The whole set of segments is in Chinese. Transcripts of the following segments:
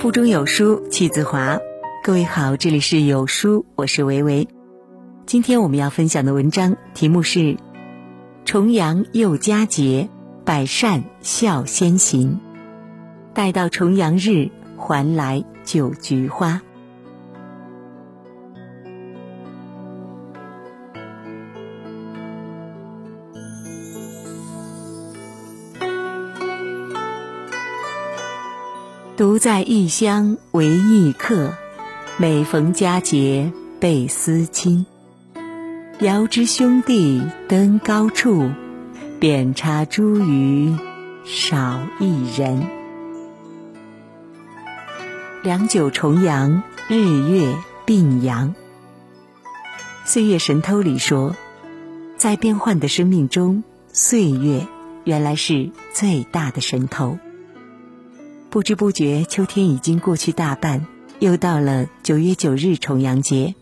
腹中有书气自华。各位好，这里是有书，我是维维。今天我们要分享的文章题目是：重阳又佳节，百善孝先行。待到重阳日，还来就菊花。独在异乡为异客，每逢佳节倍思亲。遥知兄弟登高处，遍插茱萸少一人。良久重阳，日月并阳。岁月神偷里说，在变幻的生命中，岁月原来是最大的神偷。不知不觉，秋天已经过去大半，又到了九月九日重阳节。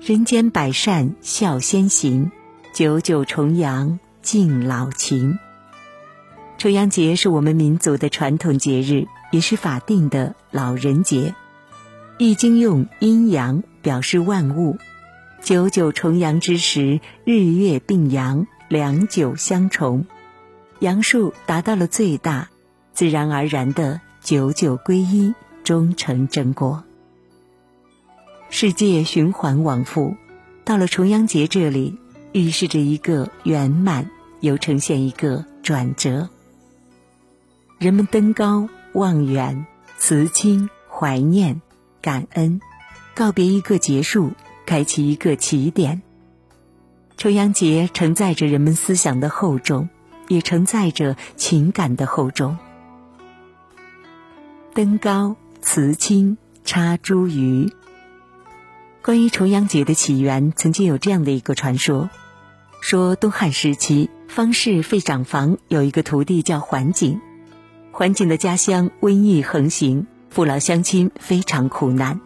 人间百善孝先行，九九重阳敬老情。重阳节是我们民族的传统节日，也是法定的老人节。易经用阴阳表示万物。九九重阳之时，日月并阳，良久相重，阳数达到了最大。自然而然的九九归一，终成正果。世界循环往复，到了重阳节这里，预示着一个圆满，又呈现一个转折。人们登高望远，辞亲怀念，感恩，告别一个结束，开启一个起点。重阳节承载着人们思想的厚重，也承载着情感的厚重。登高辞亲插茱萸。关于重阳节的起源，曾经有这样的一个传说：说东汉时期，方士费长房有一个徒弟叫桓景，桓景的家乡瘟疫横行，父老乡亲非常苦难。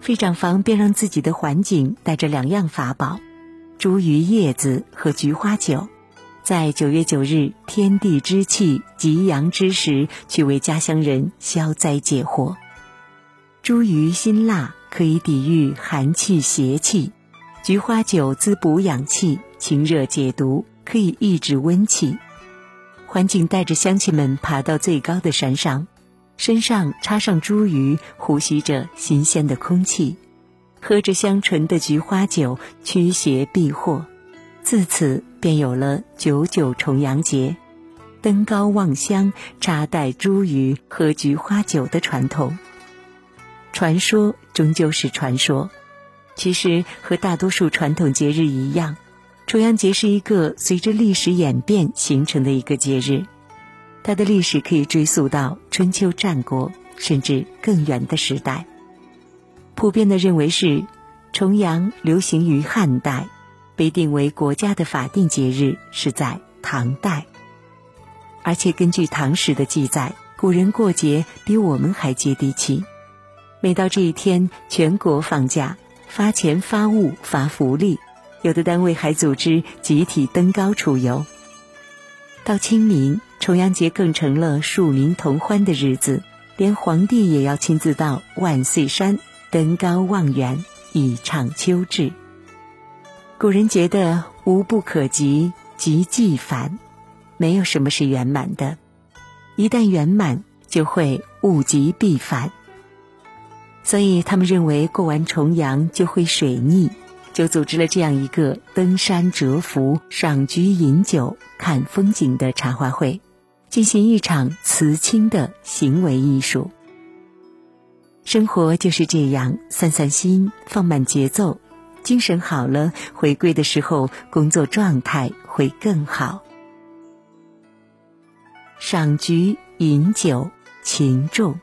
费长房便让自己的桓景带着两样法宝：茱萸叶子和菊花酒。在九月九日，天地之气极阳之时，去为家乡人消灾解惑。茱萸辛辣，可以抵御寒气邪气；菊花酒滋补养气，清热解毒，可以抑制温气。环景带着乡亲们爬到最高的山上，身上插上茱萸，呼吸着新鲜的空气，喝着香醇的菊花酒，驱邪避祸。自此便有了九九重阳节，登高望乡、插戴茱萸、喝菊花酒的传统。传说终究是传说，其实和大多数传统节日一样，重阳节是一个随着历史演变形成的一个节日。它的历史可以追溯到春秋战国，甚至更远的时代。普遍的认为是，重阳流行于汉代。被定为国家的法定节日是在唐代，而且根据唐史的记载，古人过节比我们还接地气。每到这一天，全国放假，发钱、发物、发福利，有的单位还组织集体登高出游。到清明，重阳节更成了庶民同欢的日子，连皇帝也要亲自到万岁山登高望远，以畅秋至。古人觉得无不可及，即即返，没有什么是圆满的。一旦圆满，就会物极必反。所以他们认为过完重阳就会水逆，就组织了这样一个登山折服、赏菊饮酒、看风景的茶话会，进行一场辞亲的行为艺术。生活就是这样，散散心，放慢节奏。精神好了，回归的时候工作状态会更好。赏菊饮酒勤重。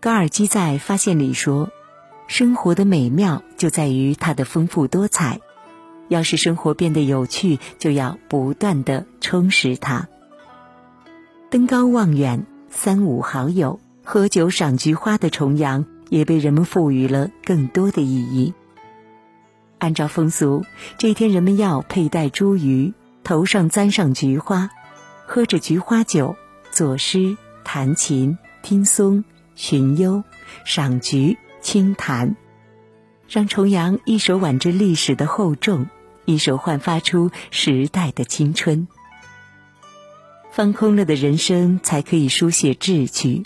高尔基在《发现》里说：“生活的美妙就在于它的丰富多彩。要使生活变得有趣，就要不断的充实它。”登高望远，三五好友喝酒赏菊花的重阳，也被人们赋予了更多的意义。按照风俗，这一天人们要佩戴茱萸，头上簪上菊花，喝着菊花酒，作诗、弹琴、听松、寻幽、赏菊、清谈，让重阳一手挽着历史的厚重，一手焕发出时代的青春。放空了的人生，才可以书写志趣。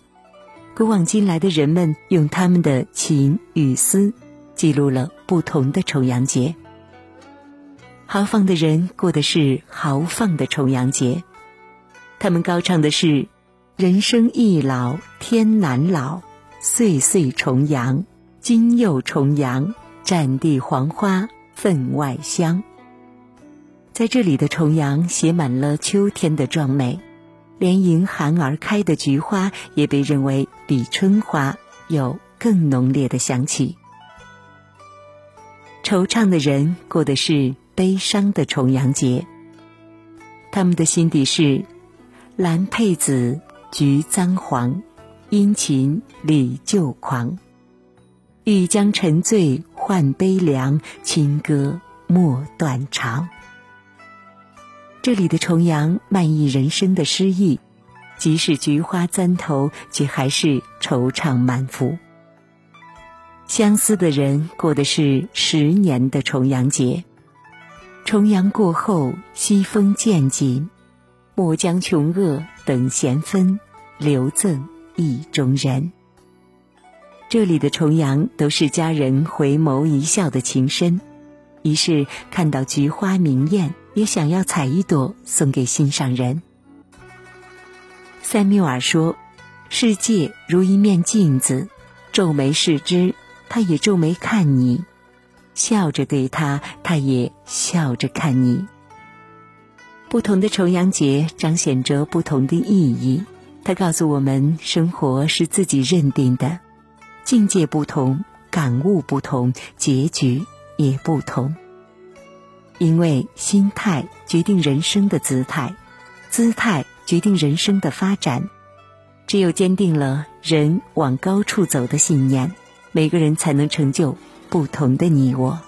古往今来的人们，用他们的情与思，记录了不同的重阳节。豪放的人过的是豪放的重阳节，他们高唱的是“人生易老天难老，岁岁重阳，今又重阳，战地黄花分外香。”在这里的重阳写满了秋天的壮美，连迎寒而开的菊花也被认为比春花有更浓烈的香气。惆怅的人过的是悲伤的重阳节，他们的心底是兰佩子，菊簪黄，殷勤礼旧狂。欲将沉醉换悲凉，清歌莫断肠。这里的重阳漫溢人生的诗意，即使菊花簪头，却还是惆怅满腹。相思的人过的是十年的重阳节。重阳过后，西风渐紧，莫将穷恶等闲分，留赠意中人。这里的重阳都是家人回眸一笑的情深，于是看到菊花明艳。也想要采一朵送给心上人。塞缪尔说：“世界如一面镜子，皱眉视之，他也皱眉看你；笑着对他，他也笑着看你。”不同的重阳节彰显着不同的意义。它告诉我们，生活是自己认定的，境界不同，感悟不同，结局也不同。因为心态决定人生的姿态，姿态决定人生的发展。只有坚定了人往高处走的信念，每个人才能成就不同的你我。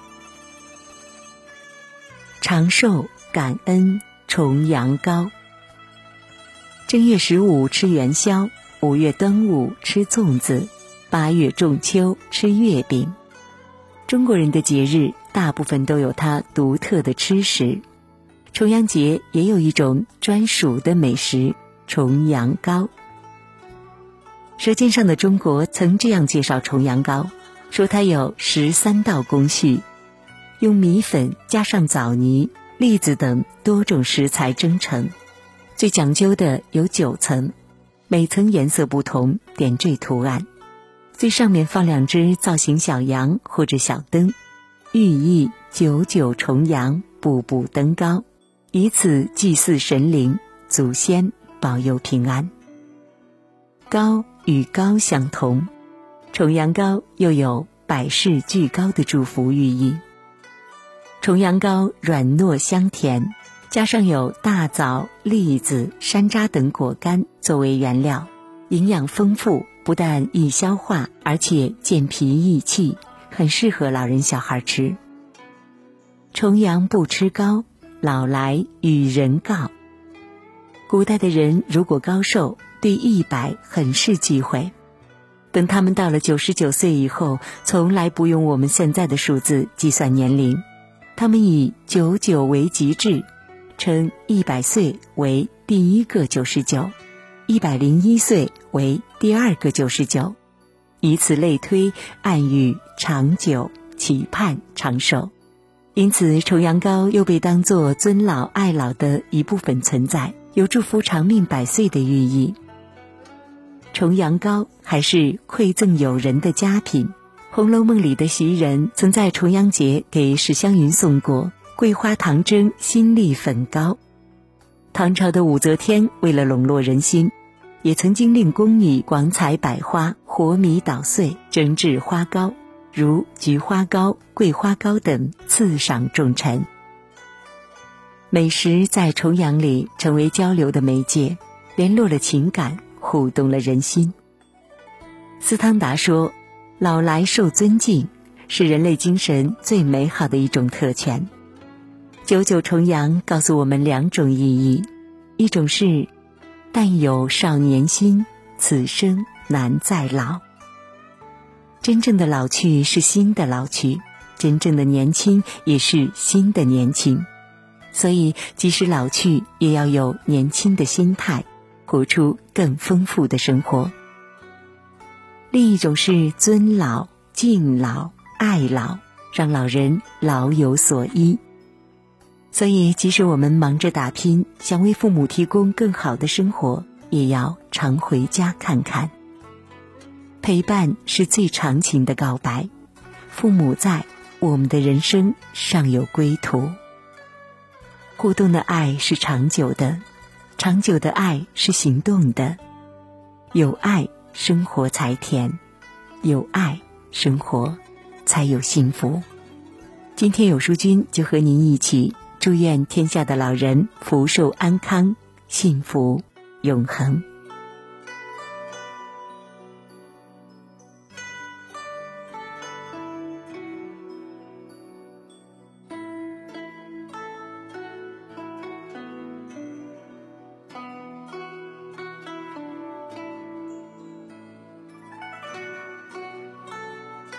长寿感恩重阳糕。正月十五吃元宵，五月端午吃粽子，八月中秋吃月饼。中国人的节日。大部分都有它独特的吃食，重阳节也有一种专属的美食——重阳糕。《舌尖上的中国》曾这样介绍重阳糕，说它有十三道工序，用米粉加上枣泥、栗子等多种食材蒸成，最讲究的有九层，每层颜色不同，点缀图案，最上面放两只造型小羊或者小灯。寓意九九重阳，步步登高，以此祭祀神灵、祖先，保佑平安。高与高相同，重阳糕又有百事俱高的祝福寓意。重阳糕软糯香甜，加上有大枣、栗子、山楂等果干作为原料，营养丰富，不但易消化，而且健脾益气。很适合老人小孩吃。重阳不吃糕，老来与人告。古代的人如果高寿，对一百很是忌讳。等他们到了九十九岁以后，从来不用我们现在的数字计算年龄，他们以九九为极致，称一百岁为第一个九十九，一百零一岁为第二个九十九。以此类推，暗喻长久、期盼长寿，因此重阳糕又被当作尊老爱老的一部分存在，有祝福长命百岁的寓意。重阳糕还是馈赠友人的佳品，《红楼梦》里的袭人曾在重阳节给史湘云送过桂花糖蒸新栗粉糕。唐朝的武则天为了笼络人心。也曾经令宫女广采百花，和米捣碎，蒸制花糕，如菊花糕、桂花糕等，赐赏重臣。美食在重阳里成为交流的媒介，联络了情感，互动了人心。斯汤达说：“老来受尊敬，是人类精神最美好的一种特权。”九九重阳告诉我们两种意义，一种是。但有少年心，此生难再老。真正的老去是新的老去，真正的年轻也是新的年轻。所以，即使老去，也要有年轻的心态，活出更丰富的生活。另一种是尊老、敬老、爱老，让老人老有所依。所以，即使我们忙着打拼，想为父母提供更好的生活，也要常回家看看。陪伴是最长情的告白，父母在，我们的人生尚有归途。互动的爱是长久的，长久的爱是行动的，有爱。生活才甜，有爱，生活才有幸福。今天有书君就和您一起祝愿天下的老人福寿安康，幸福永恒。